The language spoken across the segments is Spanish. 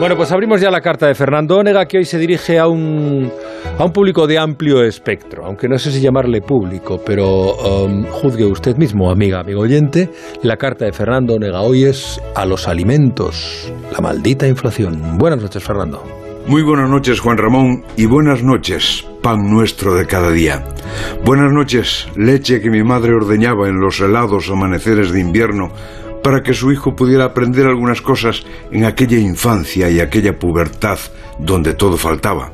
Bueno, pues abrimos ya la carta de Fernando Onega, que hoy se dirige a un, a un público de amplio espectro, aunque no sé si llamarle público, pero um, juzgue usted mismo, amiga, amigo oyente, la carta de Fernando Onega hoy es a los alimentos, la maldita inflación. Buenas noches, Fernando. Muy buenas noches, Juan Ramón, y buenas noches, pan nuestro de cada día. Buenas noches, leche que mi madre ordeñaba en los helados amaneceres de invierno para que su hijo pudiera aprender algunas cosas en aquella infancia y aquella pubertad donde todo faltaba.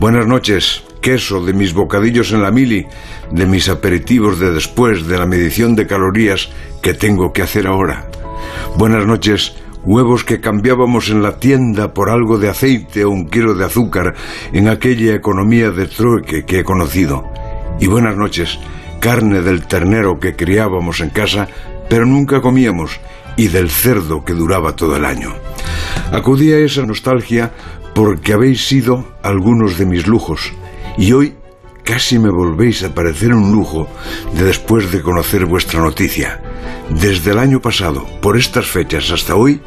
Buenas noches, queso de mis bocadillos en la mili, de mis aperitivos de después, de la medición de calorías que tengo que hacer ahora. Buenas noches, huevos que cambiábamos en la tienda por algo de aceite o un kilo de azúcar en aquella economía de trueque que he conocido. Y buenas noches, carne del ternero que criábamos en casa pero nunca comíamos, y del cerdo que duraba todo el año. Acudí a esa nostalgia porque habéis sido algunos de mis lujos, y hoy casi me volvéis a parecer un lujo de después de conocer vuestra noticia. Desde el año pasado, por estas fechas hasta hoy,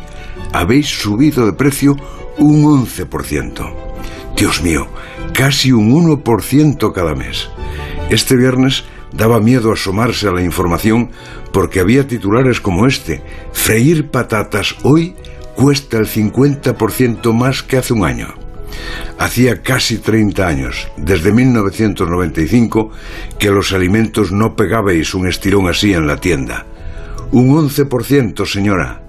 habéis subido de precio un 11%. Dios mío, casi un 1% cada mes. Este viernes daba miedo asomarse a la información porque había titulares como este. Freír patatas hoy cuesta el 50% más que hace un año. Hacía casi 30 años, desde 1995, que los alimentos no pegabais un estirón así en la tienda. Un 11%, señora.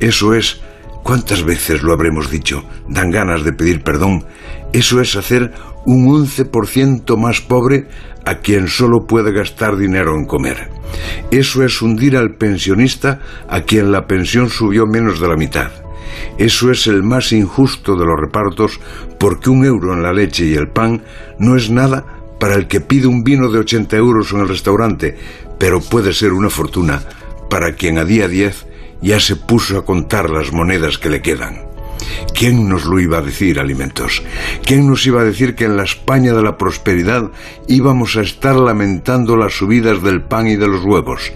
Eso es... ¿Cuántas veces lo habremos dicho? Dan ganas de pedir perdón. Eso es hacer un 11% más pobre a quien solo puede gastar dinero en comer. Eso es hundir al pensionista a quien la pensión subió menos de la mitad. Eso es el más injusto de los repartos porque un euro en la leche y el pan no es nada para el que pide un vino de 80 euros en el restaurante, pero puede ser una fortuna para quien a día 10 ya se puso a contar las monedas que le quedan. ¿Quién nos lo iba a decir, alimentos? ¿Quién nos iba a decir que en la España de la prosperidad íbamos a estar lamentando las subidas del pan y de los huevos?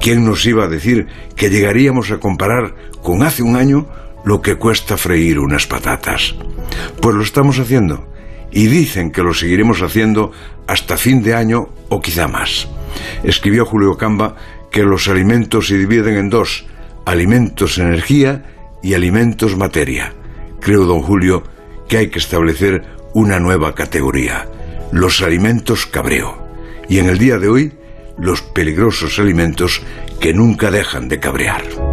¿Quién nos iba a decir que llegaríamos a comparar con hace un año lo que cuesta freír unas patatas? Pues lo estamos haciendo y dicen que lo seguiremos haciendo hasta fin de año o quizá más. Escribió Julio Camba que los alimentos se dividen en dos, alimentos energía y alimentos materia. Creo, don Julio, que hay que establecer una nueva categoría, los alimentos cabreo. Y en el día de hoy, los peligrosos alimentos que nunca dejan de cabrear.